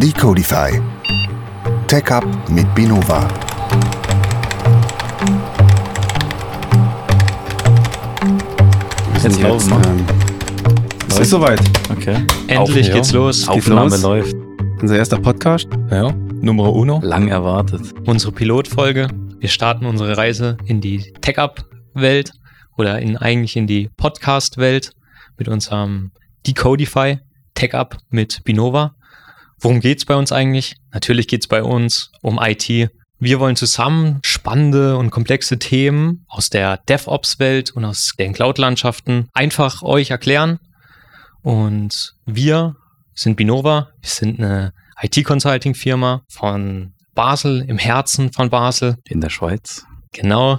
Decodify. Tech Up mit Binova. Wir Jetzt laufen, ähm, es ist soweit. Okay. Endlich Auf- geht's ja. los. Aufnahme los. läuft. Unser erster Podcast. Ja. Nummer uno. Lang erwartet. Unsere Pilotfolge. Wir starten unsere Reise in die Tech-Up-Welt oder in, eigentlich in die Podcast-Welt mit unserem Decodify Tech-Up mit Binova. Worum geht's bei uns eigentlich? Natürlich geht's bei uns um IT. Wir wollen zusammen spannende und komplexe Themen aus der DevOps-Welt und aus den Cloud-Landschaften einfach euch erklären. Und wir sind Binova. Wir sind eine IT-Consulting-Firma von Basel, im Herzen von Basel. In der Schweiz. Genau.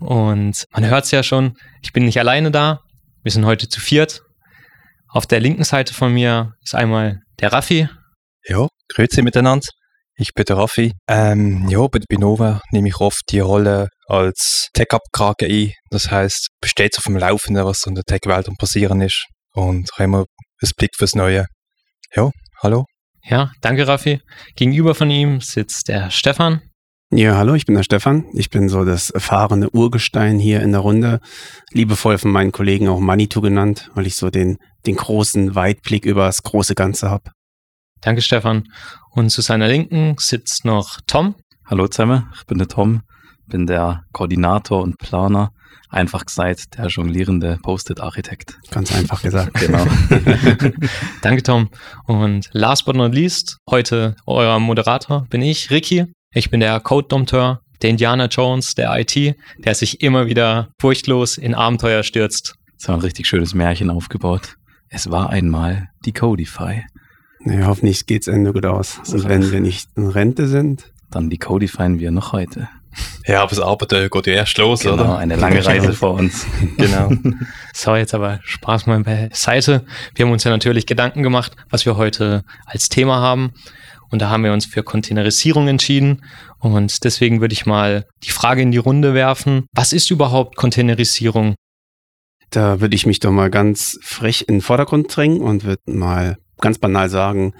Und man hört es ja schon, ich bin nicht alleine da. Wir sind heute zu viert. Auf der linken Seite von mir ist einmal der Raffi. Ja, grüezi miteinander. Ich bin der Raffi. Ähm, ja, bei der Binova nehme ich oft die Rolle als Tech-Up-Krake ein. Das heißt, besteht auf dem Laufenden, was so in der Tech-Welt am passieren ist. Und haben immer einen Blick fürs Neue. Ja, hallo. Ja, danke Raffi. Gegenüber von ihm sitzt der Stefan. Ja, hallo, ich bin der Stefan. Ich bin so das erfahrene Urgestein hier in der Runde. Liebevoll von meinen Kollegen auch Manitou genannt, weil ich so den, den großen Weitblick über das große Ganze habe. Danke Stefan. Und zu seiner Linken sitzt noch Tom. Hallo zusammen, ich bin der Tom, bin der Koordinator und Planer. Einfach gesagt, der jonglierende Post-it-Architekt. Ganz einfach gesagt. Genau. Danke Tom. Und last but not least, heute euer Moderator bin ich, Ricky. Ich bin der Code-Dompteur, der Indiana Jones, der IT, der sich immer wieder furchtlos in Abenteuer stürzt. Jetzt haben wir ein richtig schönes Märchen aufgebaut. Es war einmal die Codify. Naja, hoffentlich geht's Ende gut aus. Und wenn wir nicht in Rente sind, Dann die Codifyen wir noch heute. Ja, aber das Abenteuer geht ja erst los, Genau, oder? eine lange Reise vor uns. Genau. So, jetzt aber Spaß mal beiseite. Wir haben uns ja natürlich Gedanken gemacht, was wir heute als Thema haben. Und da haben wir uns für Containerisierung entschieden. Und deswegen würde ich mal die Frage in die Runde werfen. Was ist überhaupt Containerisierung? da würde ich mich doch mal ganz frech in den Vordergrund drängen und würde mal ganz banal sagen,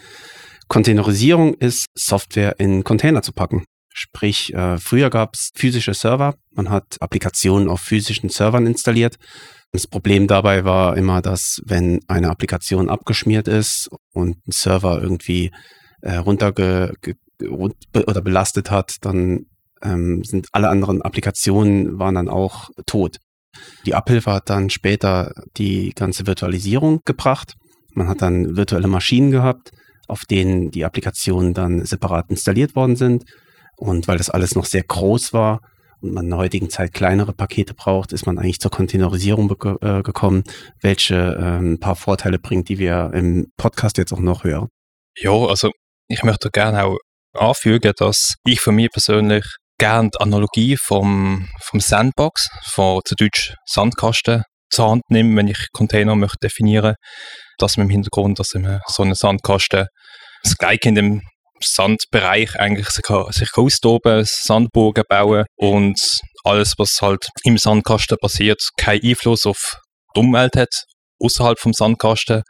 Containerisierung ist Software in Container zu packen. Sprich, äh, früher gab es physische Server, man hat Applikationen auf physischen Servern installiert. Das Problem dabei war immer, dass wenn eine Applikation abgeschmiert ist und ein Server irgendwie äh, runterge oder belastet hat, dann ähm, sind alle anderen Applikationen waren dann auch tot. Die Abhilfe hat dann später die ganze Virtualisierung gebracht. Man hat dann virtuelle Maschinen gehabt, auf denen die Applikationen dann separat installiert worden sind. Und weil das alles noch sehr groß war und man in der heutigen Zeit kleinere Pakete braucht, ist man eigentlich zur Containerisierung äh, gekommen, welche ähm, ein paar Vorteile bringt, die wir im Podcast jetzt auch noch hören. Ja, also ich möchte gerne auch anfügen, dass ich von mir persönlich gerne die Analogie vom, vom Sandbox, von zu Deutsch Sandkasten, zur Hand nehme, wenn ich Container möchte definieren. Das mit dem Hintergrund, dass in so einem Sandkasten das Gleiche in dem Sandbereich eigentlich sich, kann- kann austoben, Sandburgen bauen und alles, was halt im Sandkasten passiert, keinen Einfluss auf die Umwelt hat, außerhalb vom Sandkasten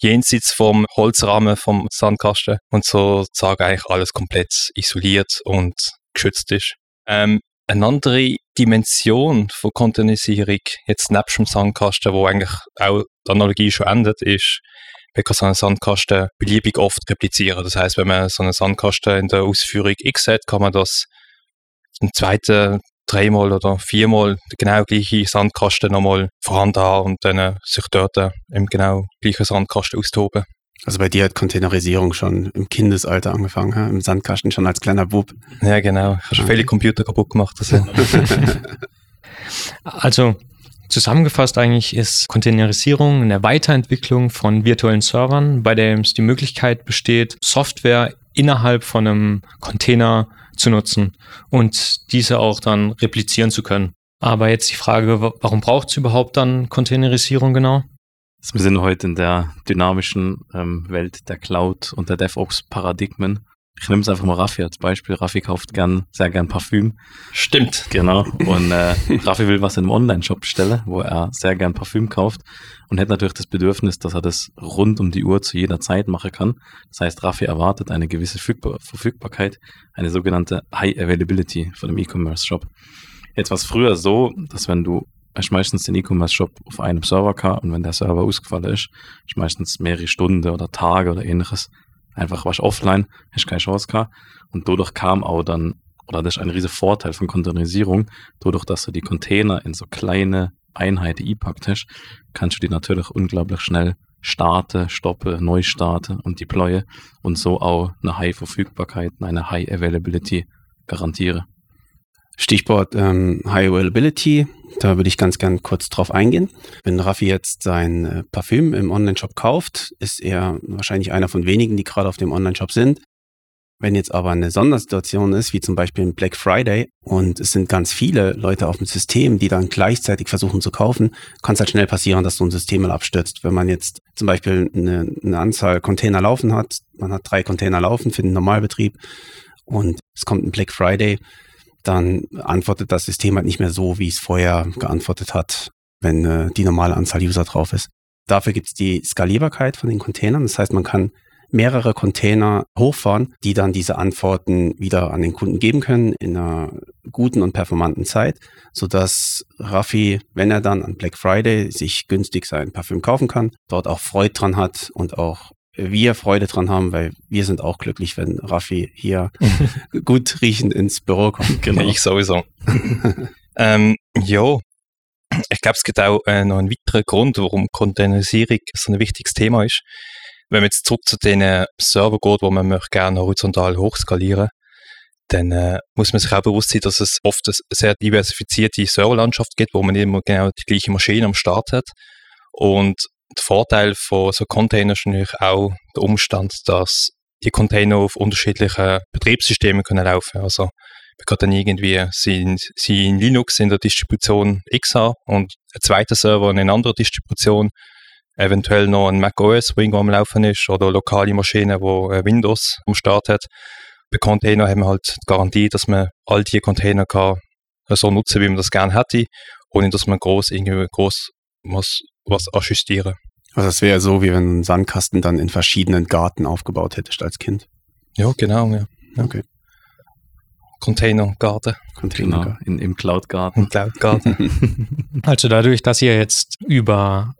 jenseits vom Holzrahmen vom Sandkasten und sozusagen eigentlich alles komplett isoliert und geschützt ist. Ähm, eine andere Dimension von Containerisierung, jetzt nebst dem Sandkasten, wo eigentlich auch die Analogie schon endet, ist, man kann so einen Sandkasten beliebig oft replizieren. Das heißt, wenn man so einen Sandkasten in der Ausführung X hat, kann man das im zweiten dreimal oder viermal den genau gleichen Sandkasten nochmal vorhanden haben und dann äh, sich dort äh, im genau gleichen Sandkasten austoben. Also bei dir hat Containerisierung schon im Kindesalter angefangen, im Sandkasten schon als kleiner Bub. Ja, genau. Ich habe schon viele Computer kaputt gemacht. Also. Also zusammengefasst eigentlich ist Containerisierung eine Weiterentwicklung von virtuellen Servern, bei dem es die Möglichkeit besteht, Software innerhalb von einem Container zu nutzen und diese auch dann replizieren zu können. Aber jetzt die Frage, wa- warum braucht es überhaupt dann Containerisierung genau? Also wir sind heute in der dynamischen ähm, Welt der Cloud und der DevOps-Paradigmen. Ich nehme es einfach mal Raffi als Beispiel. Raffi kauft gern, sehr gern Parfüm. Stimmt. Genau. Und äh, Raffi will was in einem Online-Shop bestellen, wo er sehr gern Parfüm kauft und hat natürlich das Bedürfnis, dass er das rund um die Uhr zu jeder Zeit machen kann. Das heißt, Raffi erwartet eine gewisse Verfügbar Verfügbarkeit, eine sogenannte High Availability von dem E-Commerce-Shop. Jetzt war es früher so, dass wenn du hast meistens den E-Commerce-Shop auf einem Server gehabt und wenn der Server ausgefallen ist, ist meistens mehrere Stunden oder Tage oder ähnliches einfach warst offline, hast keine Chance gehabt und dadurch kam auch dann, oder das ist ein riesiger Vorteil von Containerisierung, dadurch, dass du die Container in so kleine Einheiten eingepackt hast, kannst du die natürlich unglaublich schnell starten, stoppen, neu starten und deployen und so auch eine High Verfügbarkeit, eine High Availability garantieren. Stichwort ähm, High Availability, da würde ich ganz gern kurz drauf eingehen. Wenn Raffi jetzt sein äh, Parfüm im Online-Shop kauft, ist er wahrscheinlich einer von wenigen, die gerade auf dem Online-Shop sind. Wenn jetzt aber eine Sondersituation ist, wie zum Beispiel ein Black Friday, und es sind ganz viele Leute auf dem System, die dann gleichzeitig versuchen zu kaufen, kann es halt schnell passieren, dass so ein System mal abstürzt. Wenn man jetzt zum Beispiel eine, eine Anzahl Container laufen hat, man hat drei Container laufen für den Normalbetrieb und es kommt ein Black Friday, dann antwortet das System halt nicht mehr so, wie es vorher geantwortet hat, wenn äh, die normale Anzahl User drauf ist. Dafür gibt es die Skalierbarkeit von den Containern. Das heißt, man kann mehrere Container hochfahren, die dann diese Antworten wieder an den Kunden geben können in einer guten und performanten Zeit, sodass Raffi, wenn er dann an Black Friday sich günstig sein Parfüm kaufen kann, dort auch Freude dran hat und auch wir Freude dran haben, weil wir sind auch glücklich, wenn Raffi hier gut riechend ins Büro kommt. Genau. Ich sowieso. ähm, ja, ich glaube, es gibt auch äh, noch einen weiteren Grund, warum Containerisierung so ein wichtiges Thema ist. Wenn man jetzt zurück zu den Server geht, wo man möchte gerne horizontal hochskalieren dann äh, muss man sich auch bewusst sein, dass es oft eine sehr diversifizierte Serverlandschaft gibt, wo man immer genau die gleiche Maschine am Start hat. Und der Vorteil von so Containern ist natürlich auch der Umstand, dass die Container auf unterschiedlichen Betriebssystemen können laufen. Also man kann dann irgendwie sie, sie in Linux in der Distribution X haben und ein zweiter Server in einer anderen Distribution, eventuell noch ein macOS, wo irgendwo am Laufen ist, oder lokale Maschinen, wo Windows am Start hat. Bei Container haben wir halt die Garantie, dass man all diese Container kann so nutzen, wie man das gerne hätte, ohne dass man groß irgendwie groß muss was ajustieren. Also es wäre so, wie wenn du einen Sandkasten dann in verschiedenen Garten aufgebaut hättest als Kind. Ja, genau, ja. ja. Okay. Containergarten. Container. Genau, in, im Cloud-Garten. Im Cloud-Garten. Also dadurch, dass ihr jetzt über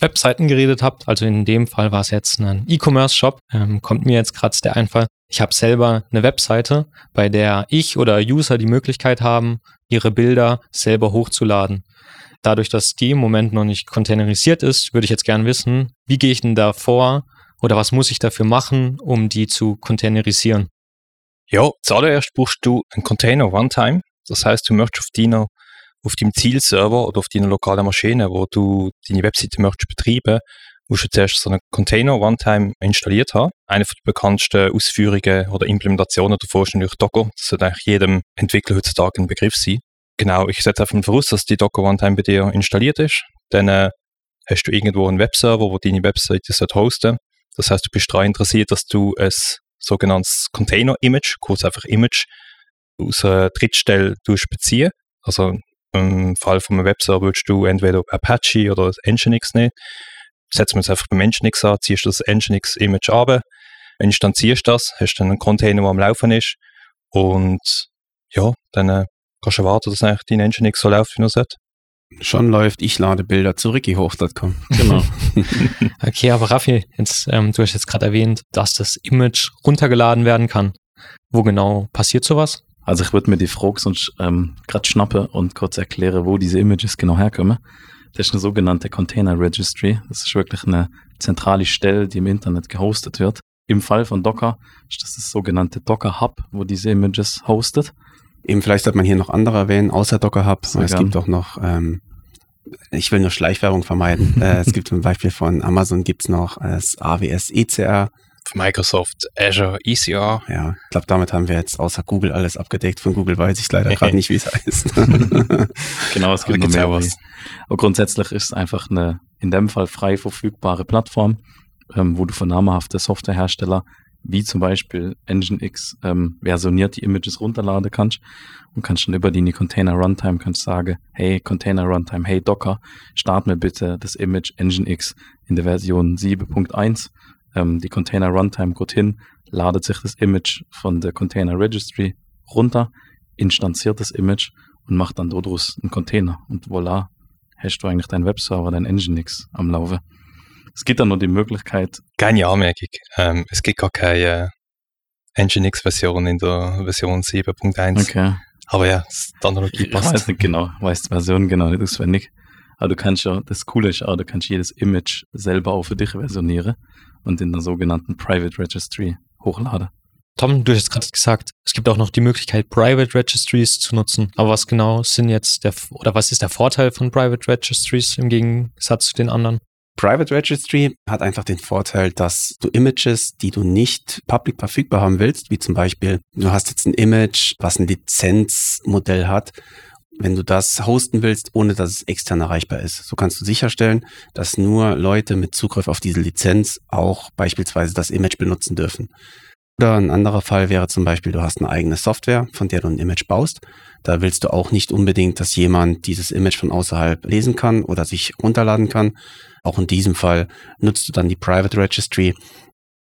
Webseiten geredet habt, also in dem Fall war es jetzt ein E-Commerce-Shop, ähm, kommt mir jetzt gerade der Einfall, ich habe selber eine Webseite, bei der ich oder User die Möglichkeit haben, ihre Bilder selber hochzuladen. Dadurch, dass die im Moment noch nicht containerisiert ist, würde ich jetzt gerne wissen, wie gehe ich denn da vor oder was muss ich dafür machen, um die zu containerisieren? Ja, zuallererst brauchst du einen Container Runtime. Das heißt, du möchtest auf deiner auf deinem Zielserver oder auf deiner lokalen Maschine, wo du deine Webseite möchtest betreiben, musst du zuerst so einen Container Runtime installiert haben. Eine der bekanntesten Ausführungen oder Implementationen davon ist natürlich Docker. Das sollte eigentlich jedem Entwickler heutzutage ein Begriff sein. Genau, ich setze einfach voraus, dass die Docker Runtime bei dir installiert ist. Dann äh, hast du irgendwo einen Webserver, wo deine Webseite hosten Das heißt, du bist daran interessiert, dass du ein sogenanntes Container-Image, kurz einfach Image, aus einer Drittstelle beziehen. Also im Fall von einem Webserver würdest du entweder Apache oder Nginx nehmen. Setzen wir es einfach beim Nginx an, ziehst das Nginx-Image ab, instanzierst das, hast dann einen Container, der am Laufen ist und ja, dann äh, kannst du erwarten, dass eigentlich dein Nginx so läuft, wie er sollte. Schon läuft, ich lade Bilder zu rikihoch.com. Genau. Okay, aber Raffi, jetzt, ähm, du hast jetzt gerade erwähnt, dass das Image runtergeladen werden kann. Wo genau passiert sowas? Also ich würde mir die Frage sonst ähm, gerade schnappen und kurz erklären, wo diese Images genau herkommen. Das ist eine sogenannte Container Registry. Das ist wirklich eine zentrale Stelle, die im Internet gehostet wird. Im Fall von Docker ist das das sogenannte Docker Hub, wo diese Images hostet. Eben vielleicht sollte man hier noch andere erwähnen, außer Docker Hub. Sehr es gern. gibt auch noch, ähm, ich will nur Schleichwerbung vermeiden. äh, es gibt zum Beispiel von Amazon gibt's noch das AWS ECR. Microsoft Azure ECR. Ja, ich glaube, damit haben wir jetzt außer Google alles abgedeckt. Von Google weiß ich leider gerade nicht, wie es heißt. Genau, es gibt noch mehr was. was. Aber grundsätzlich ist es einfach eine, in dem Fall frei verfügbare Plattform, ähm, wo du von namhaften Softwarehersteller wie zum Beispiel Nginx ähm, versionierte Images runterladen kannst und kannst dann über die Container Runtime kannst sagen, hey Container Runtime, hey Docker, start mir bitte das Image Nginx in der Version 7.1. Ähm, die Container Runtime geht hin, ladet sich das Image von der Container Registry runter, instanziert das Image und macht dann daraus einen Container. Und voilà, hast du eigentlich deinen Webserver, dein Nginx am Laufe. Es gibt dann noch die Möglichkeit, Keine Anmerkung. Ähm, es gibt gar keine äh, Nginx-Version in der Version 7.1. okay, Aber ja, die Analogie ich passt. weiß nicht genau, weiß die Version genau nicht auswendig. Aber du kannst ja, das Coole ist auch, du kannst jedes Image selber auch für dich versionieren und in der sogenannten Private Registry hochladen. Tom, du hast gerade gesagt, es gibt auch noch die Möglichkeit, Private Registries zu nutzen. Aber was genau sind jetzt der, oder was ist der Vorteil von Private Registries im Gegensatz zu den anderen? Private Registry hat einfach den Vorteil, dass du Images, die du nicht public verfügbar haben willst, wie zum Beispiel, du hast jetzt ein Image, was ein Lizenzmodell hat, wenn du das hosten willst, ohne dass es extern erreichbar ist. So kannst du sicherstellen, dass nur Leute mit Zugriff auf diese Lizenz auch beispielsweise das Image benutzen dürfen. Oder ein anderer Fall wäre zum Beispiel, du hast eine eigene Software, von der du ein Image baust. Da willst du auch nicht unbedingt, dass jemand dieses Image von außerhalb lesen kann oder sich runterladen kann. Auch in diesem Fall nutzt du dann die Private Registry,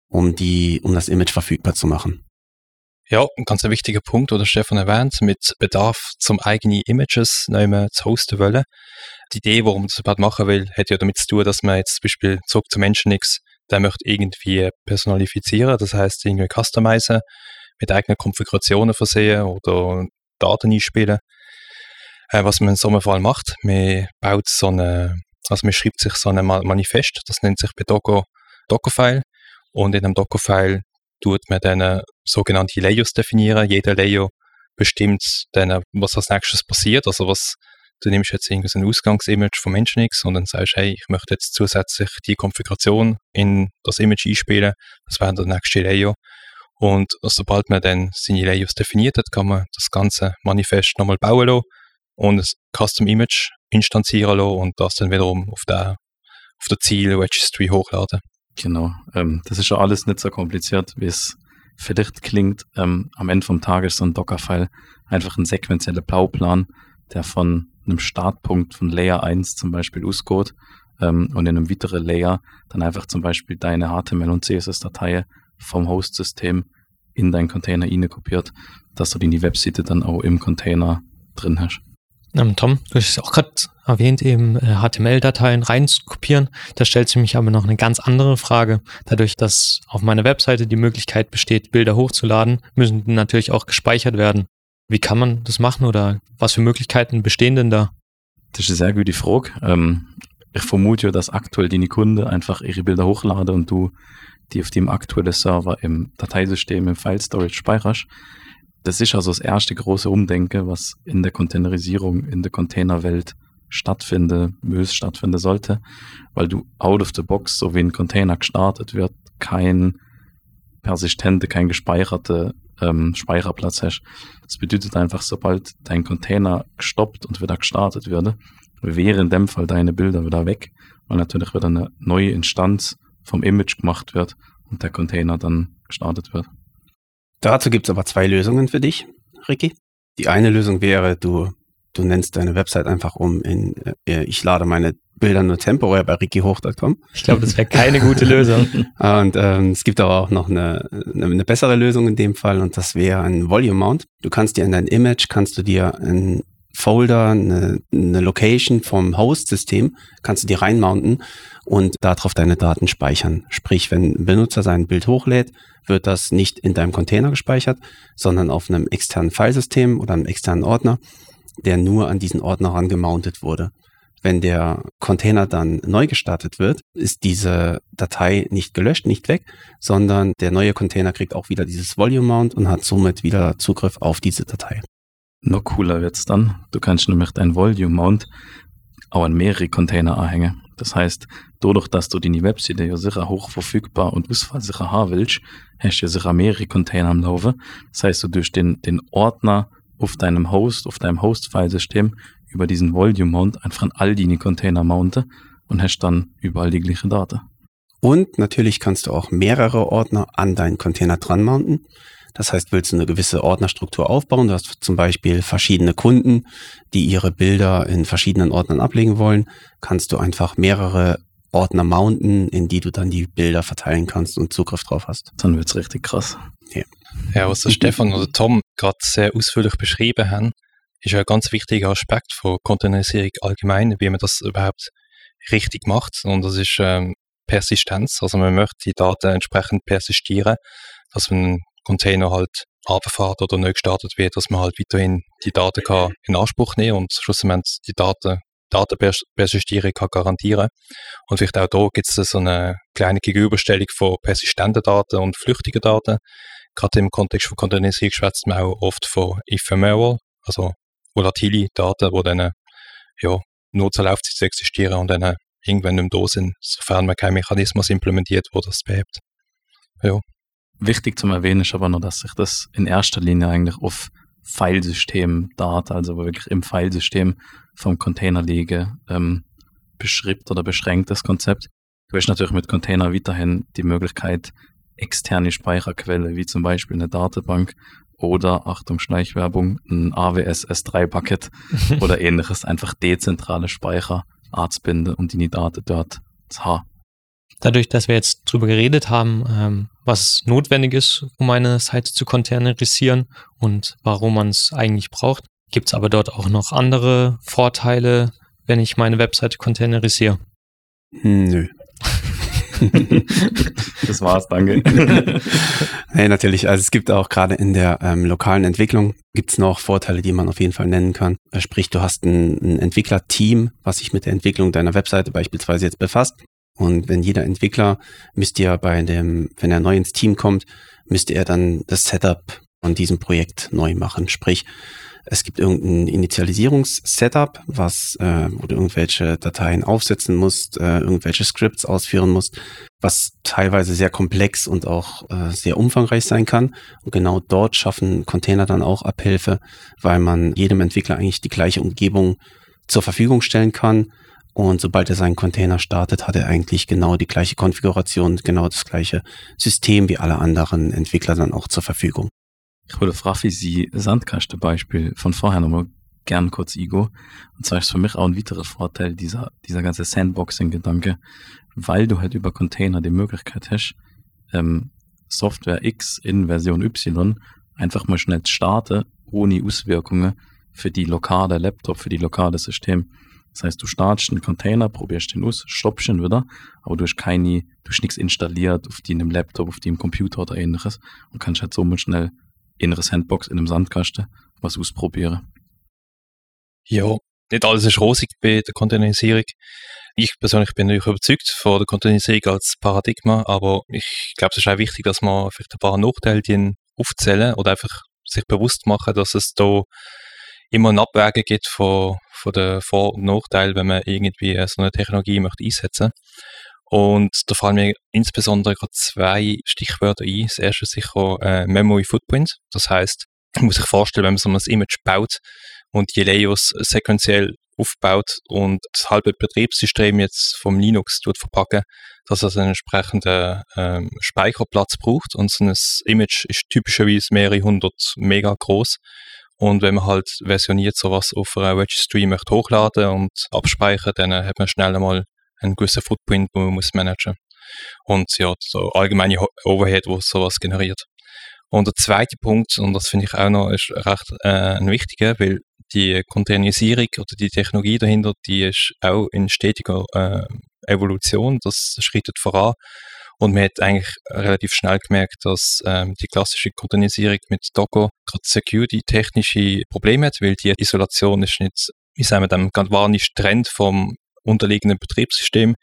um die, um das Image verfügbar zu machen. Ja, ein ganz wichtiger Punkt, oder Stefan erwähnt, mit Bedarf zum eigenen Images mehr zu hosten wollen. Die Idee, warum man das überhaupt machen will, hat ja damit zu tun, dass man jetzt zum Beispiel zurück zu Nginx, der möchte irgendwie personalifizieren, das heißt irgendwie customizen, mit eigenen Konfigurationen versehen oder Daten einspielen. Äh, was man in so einem Fall macht, man baut so eine, also man schreibt sich so ein Ma- Manifest, das nennt sich bei Docker Dockerfile und in einem Dockerfile tut man dann äh, sogenannte Layers definieren. Jeder Layer bestimmt dann, was als nächstes passiert. Also was, du nimmst jetzt irgendwie so ein Ausgangsimage vom Nginx und dann sagst, hey, ich möchte jetzt zusätzlich die Konfiguration in das Image einspielen. Das wäre der nächste Layer. Und sobald man dann seine Layers definiert hat, kann man das ganze Manifest nochmal bauen lassen und ein Custom Image instanzieren lassen und das dann wiederum auf der, auf der Ziel-Registry hochladen. Genau. Ähm, das ist ja alles nicht so kompliziert, wie es vielleicht klingt. Ähm, am Ende vom Tag ist so ein Dockerfile einfach ein sequenzieller Bauplan, der von einem Startpunkt von Layer 1 zum Beispiel ausgeht ähm, und in einem weiteren Layer dann einfach zum Beispiel deine HTML und CSS-Datei vom Host-System in deinen Container kopiert, dass du die die Webseite dann auch im Container drin hast. Ähm, Tom, du hast es auch gerade erwähnt, eben äh, HTML-Dateien reinzukopieren. Da stellt sich mich aber noch eine ganz andere Frage. Dadurch, dass auf meiner Webseite die Möglichkeit besteht, Bilder hochzuladen, müssen die natürlich auch gespeichert werden. Wie kann man das machen oder was für Möglichkeiten bestehen denn da? Das ist eine sehr gute Frage. Ähm, ich vermute ja, dass aktuell deine Kunden einfach ihre Bilder hochladen und du die auf dem aktuellen Server im Dateisystem, im File Storage speicherst. Das ist also das erste große Umdenken, was in der Containerisierung, in der Containerwelt stattfinden muss, stattfinden sollte, weil du out of the box, so wie ein Container gestartet wird, kein persistente, kein gespeicherte ähm, Speicherplatz hast. Das bedeutet einfach, sobald dein Container gestoppt und wieder gestartet wird, wäre in dem Fall deine Bilder wieder weg, weil natürlich wieder eine neue Instanz vom Image gemacht wird und der Container dann gestartet wird. Dazu gibt es aber zwei Lösungen für dich, Ricky. Die eine Lösung wäre, du, du nennst deine Website einfach um in, äh, ich lade meine Bilder nur temporär bei rickyhoch.com. Ich glaube, das wäre keine gute Lösung. Und ähm, es gibt aber auch noch eine, eine, eine bessere Lösung in dem Fall und das wäre ein Volume Mount. Du kannst dir in dein Image, kannst du dir ein Folder, eine, eine Location vom Host-System, kannst du dir reinmounten und darauf deine Daten speichern. Sprich, wenn ein Benutzer sein Bild hochlädt, wird das nicht in deinem Container gespeichert, sondern auf einem externen Filesystem oder einem externen Ordner, der nur an diesen Ordner rangemountet wurde. Wenn der Container dann neu gestartet wird, ist diese Datei nicht gelöscht, nicht weg, sondern der neue Container kriegt auch wieder dieses Volume Mount und hat somit wieder Zugriff auf diese Datei. Noch cooler wird's dann. Du kannst nämlich dein Volume Mount auch an mehrere Container anhängen. Das heißt, dadurch, dass du deine Webseite ja sicher hoch verfügbar und ausfallsicher haben willst, hast du ja sicher mehrere Container am Laufen. Das heißt, du durch den, den Ordner auf deinem Host, auf deinem Host-Filesystem über diesen Volume Mount einfach an all deine Container mounten und hast dann überall die gleiche Daten. Und natürlich kannst du auch mehrere Ordner an deinen Container dran mounten. Das heißt, willst du eine gewisse Ordnerstruktur aufbauen, du hast zum Beispiel verschiedene Kunden, die ihre Bilder in verschiedenen Ordnern ablegen wollen, kannst du einfach mehrere Ordner mounten, in die du dann die Bilder verteilen kannst und Zugriff drauf hast. Dann wird's richtig krass. Ja, was der Stefan oder Tom gerade sehr ausführlich beschrieben haben, ist ein ganz wichtiger Aspekt von Containerisierung allgemein, wie man das überhaupt richtig macht. Und das ist ähm, Persistenz. Also man möchte die Daten entsprechend persistieren, dass man Container halt abfährt oder neu gestartet wird, dass man halt weiterhin die Daten kann in Anspruch nehmen und schlussendlich die Daten Datenpersistierung kann garantieren Und vielleicht auch da gibt es so eine kleine Gegenüberstellung von persistenten Daten und flüchtigen Daten. Gerade im Kontext von Containerisierung schwätzt man auch oft von Ephemeral, also volatile Daten, die dann ja, nur zur Laufzeit existieren und dann irgendwann nicht mehr da sind, sofern man keinen Mechanismus implementiert, wo das behebt. Ja. Wichtig zum Erwähnen ist aber noch, dass sich das in erster Linie eigentlich auf Filesystem-Daten, also wirklich im Filesystem vom Container liege, ähm, beschreibt oder beschränkt das Konzept. Du hast natürlich mit Container weiterhin die Möglichkeit, externe Speicherquelle, wie zum Beispiel eine Datenbank oder, Achtung, Schleichwerbung, ein AWS S3-Bucket oder ähnliches, einfach dezentrale Speicher anzubinden und die Daten dort zu haben. Dadurch, dass wir jetzt drüber geredet haben, ähm, was notwendig ist, um eine Seite zu containerisieren und warum man es eigentlich braucht, gibt es aber dort auch noch andere Vorteile, wenn ich meine Webseite containerisiere. Nö. das war's, danke. nee, natürlich. Also es gibt auch gerade in der ähm, lokalen Entwicklung gibt's noch Vorteile, die man auf jeden Fall nennen kann. Äh, sprich, du hast ein, ein Entwicklerteam, was sich mit der Entwicklung deiner Webseite beispielsweise jetzt befasst. Und wenn jeder Entwickler müsste ja bei dem, wenn er neu ins Team kommt, müsste er dann das Setup von diesem Projekt neu machen. Sprich, es gibt irgendein Initialisierungssetup, was, äh, wo du irgendwelche Dateien aufsetzen musst, äh, irgendwelche Scripts ausführen musst, was teilweise sehr komplex und auch äh, sehr umfangreich sein kann. Und genau dort schaffen Container dann auch Abhilfe, weil man jedem Entwickler eigentlich die gleiche Umgebung zur Verfügung stellen kann. Und sobald er seinen Container startet, hat er eigentlich genau die gleiche Konfiguration, genau das gleiche System wie alle anderen Entwickler dann auch zur Verfügung. Ich würde fragen, Sie Sandkasten-Beispiel von vorher nochmal gern kurz, Igo. Und zwar ist für mich auch ein weiterer Vorteil dieser, dieser ganze Sandboxing-Gedanke, weil du halt über Container die Möglichkeit hast, ähm, Software X in Version Y einfach mal schnell zu starten, ohne Auswirkungen für die lokale Laptop, für die lokale System. Das heißt, du startest einen Container, probierst den aus, stoppst ihn wieder, aber du hast keine, du hast nichts installiert auf deinem Laptop, auf deinem Computer oder ähnliches und kannst halt so mal schnell innere Sandbox in einem Sandkasten was ausprobieren. Ja, nicht alles ist rosig bei der Containerisierung. Ich persönlich bin natürlich überzeugt von der Containerisierung als Paradigma, aber ich glaube, es ist auch wichtig, dass man vielleicht ein paar Nachteile aufzählen oder einfach sich bewusst machen, dass es da immer ein Abwägen gibt von, von den Vor- und Nachteilen, wenn man irgendwie so eine Technologie möchte einsetzen und da fallen mir insbesondere gerade zwei Stichwörter ein. Das erste ist sicher äh, Memory Footprint. Das heißt, man muss sich vorstellen, wenn man so ein Image baut und die Layers sequenziell aufbaut und das halbe Betriebssystem jetzt vom Linux tut verpacken, dass es einen entsprechenden ähm, Speicherplatz braucht und so ein Image ist typischerweise mehrere hundert Mega groß und wenn man halt versioniert sowas auf einer Registry möchte hochladen und abspeichern, dann hat man schnell einmal einen gewissen Footprint, den man muss managen Und ja, so allgemeine Overhead, wo sowas generiert. Und der zweite Punkt, und das finde ich auch noch ist recht äh, ein wichtiger, weil die Containerisierung oder die Technologie dahinter, die ist auch in stetiger äh, Evolution, das schreitet voran. Und man hat eigentlich relativ schnell gemerkt, dass ähm, die klassische Containerisierung mit Docker gerade security-technische Probleme hat, weil die Isolation ist nicht, wie sagen wir, dem galvanischen Trend vom unterliegenden Betriebssystem.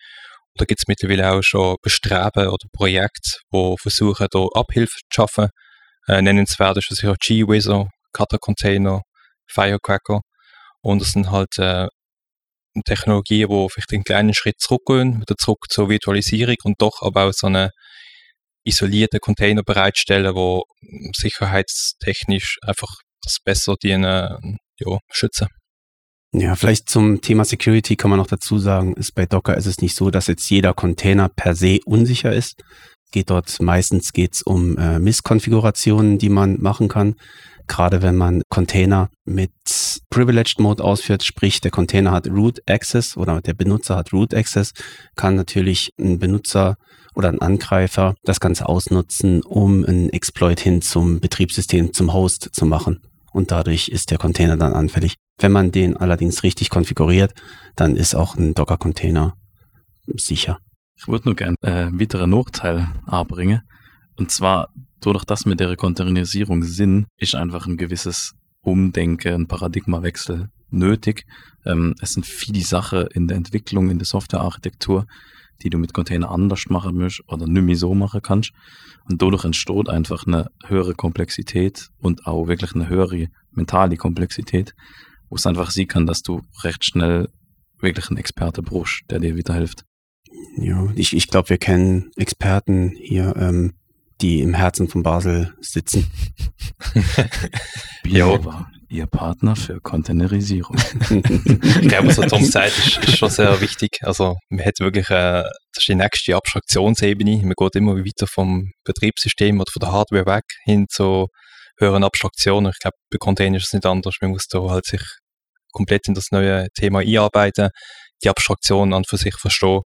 Da gibt es mittlerweile auch schon Bestreben oder Projekte, die versuchen, da Abhilfe zu schaffen. Äh, nennenswert ist sicher G-Wizard, Kata Container, Firecracker. Und das sind halt äh, Technologien, die vielleicht einen kleinen Schritt zurückgehen, wieder zurück zur Virtualisierung und doch aber auch so einen isolierten Container bereitstellen, wo sicherheitstechnisch einfach das besser dienen, ja, schützen. Ja, vielleicht zum Thema Security kann man noch dazu sagen, ist bei Docker ist es nicht so, dass jetzt jeder Container per se unsicher ist. Geht dort meistens geht's um äh, Misskonfigurationen, die man machen kann. Gerade wenn man Container mit Privileged Mode ausführt, sprich der Container hat Root Access oder der Benutzer hat Root Access, kann natürlich ein Benutzer oder ein Angreifer das Ganze ausnutzen, um einen Exploit hin zum Betriebssystem, zum Host zu machen. Und dadurch ist der Container dann anfällig. Wenn man den allerdings richtig konfiguriert, dann ist auch ein Docker-Container sicher. Ich würde nur gerne äh, einen weiteren Nachteil anbringen. Und zwar, dadurch, dass wir der Containerisierung sind, ist einfach ein gewisses Umdenken, ein Paradigmawechsel nötig. Ähm, es sind viele Sachen in der Entwicklung, in der Softwarearchitektur, die du mit Container anders machen musst oder nicht mehr so machen kannst. Und dadurch entsteht einfach eine höhere Komplexität und auch wirklich eine höhere mentale Komplexität, wo es einfach sehen kann, dass du recht schnell wirklich einen Experte brauchst, der dir wieder hilft. Ja, ich, ich glaube, wir kennen Experten hier, ähm, die im Herzen von Basel sitzen. Biova, Ihr Partner für Containerisierung. Ich glaube, was Tom sagt, ist, ist schon sehr wichtig. Also, man hat wirklich, äh, das ist die nächste Abstraktionsebene. Man geht immer weiter vom Betriebssystem oder von der Hardware weg hin zu höheren Abstraktionen. Ich glaube, bei Containern ist es nicht anders. Man muss da halt sich komplett in das neue Thema einarbeiten, die Abstraktion an für sich verstehen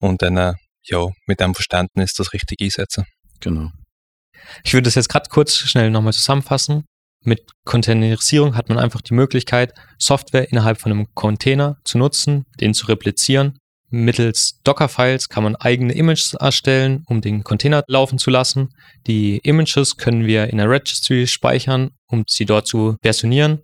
und dann, äh, ja, mit dem Verständnis das richtig einsetzen. Genau. Ich würde das jetzt gerade kurz schnell nochmal zusammenfassen. Mit Containerisierung hat man einfach die Möglichkeit, Software innerhalb von einem Container zu nutzen, den zu replizieren. Mittels Docker-Files kann man eigene Images erstellen, um den Container laufen zu lassen. Die Images können wir in der Registry speichern, um sie dort zu versionieren.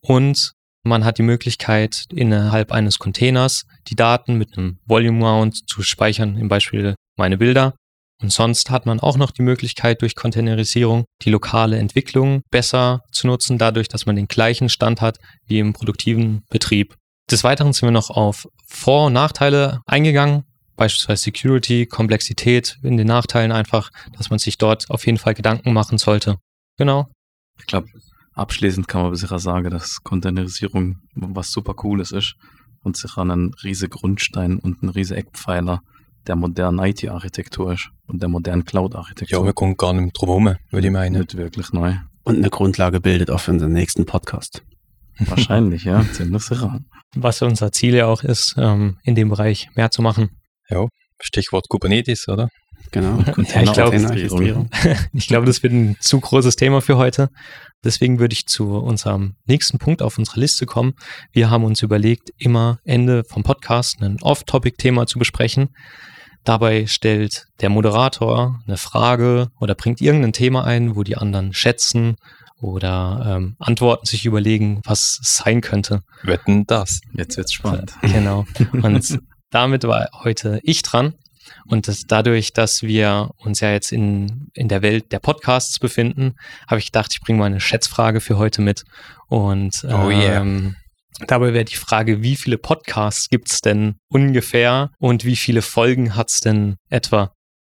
Und man hat die Möglichkeit, innerhalb eines Containers die Daten mit einem Volume Mount zu speichern, im Beispiel meine Bilder. Und sonst hat man auch noch die Möglichkeit, durch Containerisierung die lokale Entwicklung besser zu nutzen, dadurch, dass man den gleichen Stand hat wie im produktiven Betrieb. Des Weiteren sind wir noch auf Vor- und Nachteile eingegangen, beispielsweise Security, Komplexität in den Nachteilen einfach, dass man sich dort auf jeden Fall Gedanken machen sollte. Genau. Ich glaube, abschließend kann man sicher sagen, dass Containerisierung was super Cooles ist und sicher ein riese Grundstein und ein riese Eckpfeiler der modernen IT-Architektur ist und der modernen Ja, Cloud-Architektur. wir kommen gar nicht drum herum, würde ich meinen. Nicht wirklich neu. Und eine Grundlage bildet auch für unseren nächsten Podcast. Wahrscheinlich, ja, ziemlich sicher. Was unser Ziel ja auch ist, ähm, in dem Bereich mehr zu machen. Stichwort Kubernetes, oder? Genau. Ja, ich glaube, ich glaube, das wird ein zu großes Thema für heute. Deswegen würde ich zu unserem nächsten Punkt auf unserer Liste kommen. Wir haben uns überlegt, immer Ende vom Podcast ein Off-Topic-Thema zu besprechen. Dabei stellt der Moderator eine Frage oder bringt irgendein Thema ein, wo die anderen schätzen oder ähm, Antworten sich überlegen, was es sein könnte. Wetten das. Jetzt wird's spannend. Genau. Und damit war heute ich dran. Und das, dadurch, dass wir uns ja jetzt in, in der Welt der Podcasts befinden, habe ich gedacht, ich bringe mal eine Schätzfrage für heute mit. Und Oh yeah. Dabei wäre die Frage, wie viele Podcasts gibt es denn ungefähr und wie viele Folgen hat es denn etwa?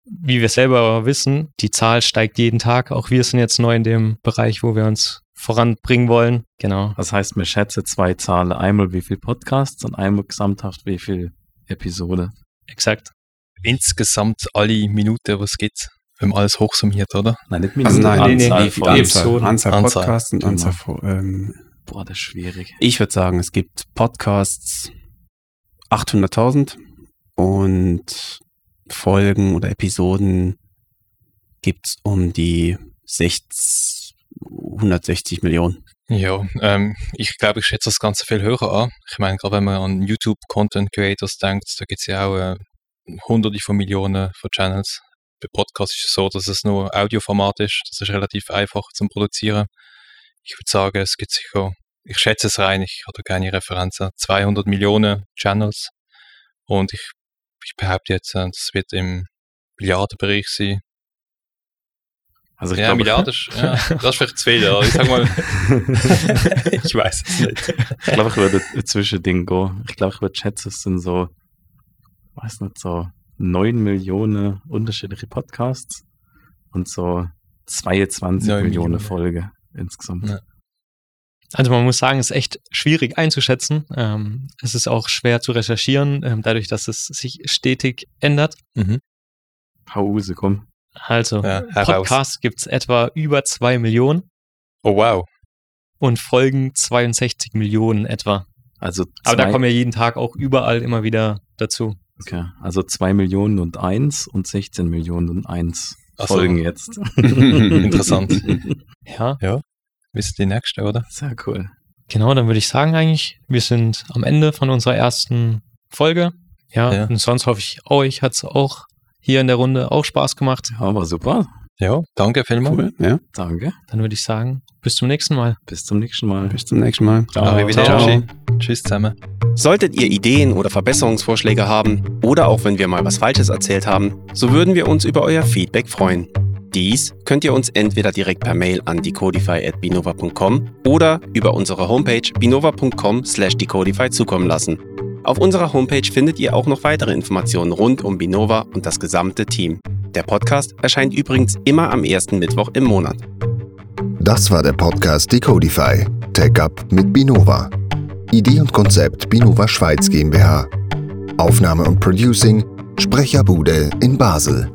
Wie wir selber aber wissen, die Zahl steigt jeden Tag. Auch wir sind jetzt neu in dem Bereich, wo wir uns voranbringen wollen. Genau. Das heißt, mir schätze zwei Zahlen. Einmal wie viel Podcasts und einmal gesamthaft wie viel Episode. Exakt. Insgesamt alle Minuten, was es gibt, wenn man alles hochsummiert, oder? Nein, nicht Also Minuten, nein, nee, nee, Anzahl nee, die Episoden. Anzahl, Anzahl Anzahl, Podcasts und genau. Anzahl von, ähm, Boah, das ist schwierig. Ich würde sagen, es gibt Podcasts 800.000 und Folgen oder Episoden gibt's um die 60, 160 Millionen. Ja, ähm, ich glaube, ich schätze das Ganze viel höher an. Ich meine, gerade wenn man an YouTube-Content-Creators denkt, da gibt es ja auch äh, hunderte von Millionen von Channels. Bei Podcasts ist es so, dass es nur Audioformat ist. Das ist relativ einfach zum Produzieren. Ich würde sagen, es gibt sicher, ich schätze es rein, ich habe keine Referenzen, 200 Millionen Channels. Und ich, ich behaupte jetzt, äh, das wird im Milliardenbereich sein. Also ich ja, glaube, Milliarden, ist- ja, das ist vielleicht zu viel, aber ich sag mal, ich weiß es nicht. ich glaube, ich würde ein Zwischending gehen. Ich glaube, ich würde schätzen, es sind so, weiß nicht, so 9 Millionen unterschiedliche Podcasts und so 22 Neun Millionen Millionen. Folgen insgesamt. Ja. Also man muss sagen, es ist echt schwierig einzuschätzen. Ähm, es ist auch schwer zu recherchieren, ähm, dadurch, dass es sich stetig ändert. Mhm. Hause, komm. Also Ja. Podcasts gibt es etwa über zwei Millionen Oh wow. und Folgen 62 Millionen etwa. Also Aber da zwei- kommen ja jeden Tag auch überall immer wieder dazu. okay. also 2 Millionen und 1 und 16 Millionen und 1 Ach so. Folgen jetzt. Interessant. Ja, Wisst ihr die nächste, oder? Sehr cool. genau, dann würde ich sagen eigentlich, wir sind am Ende von unserer ersten Folge. Ja, Ja. und sonst hoffe ich, euch hat es auch hier in der Runde auch Spaß gemacht. Ja, war super. Ja, danke vielmals. Cool, ja. Danke. Dann würde ich sagen, bis zum nächsten Mal. Bis zum nächsten Mal. Bis zum nächsten Mal. Arrivederci. Tschüss zusammen. Solltet ihr Ideen oder Verbesserungsvorschläge haben oder auch wenn wir mal was Falsches erzählt haben, so würden wir uns über euer Feedback freuen. Dies könnt ihr uns entweder direkt per Mail an decodify.binova.com oder über unsere Homepage binova.com slash decodify zukommen lassen. Auf unserer Homepage findet ihr auch noch weitere Informationen rund um Binova und das gesamte Team. Der Podcast erscheint übrigens immer am ersten Mittwoch im Monat. Das war der Podcast Decodify. Tech Up mit Binova. Idee und Konzept Binova Schweiz GmbH. Aufnahme und Producing Sprecherbude in Basel.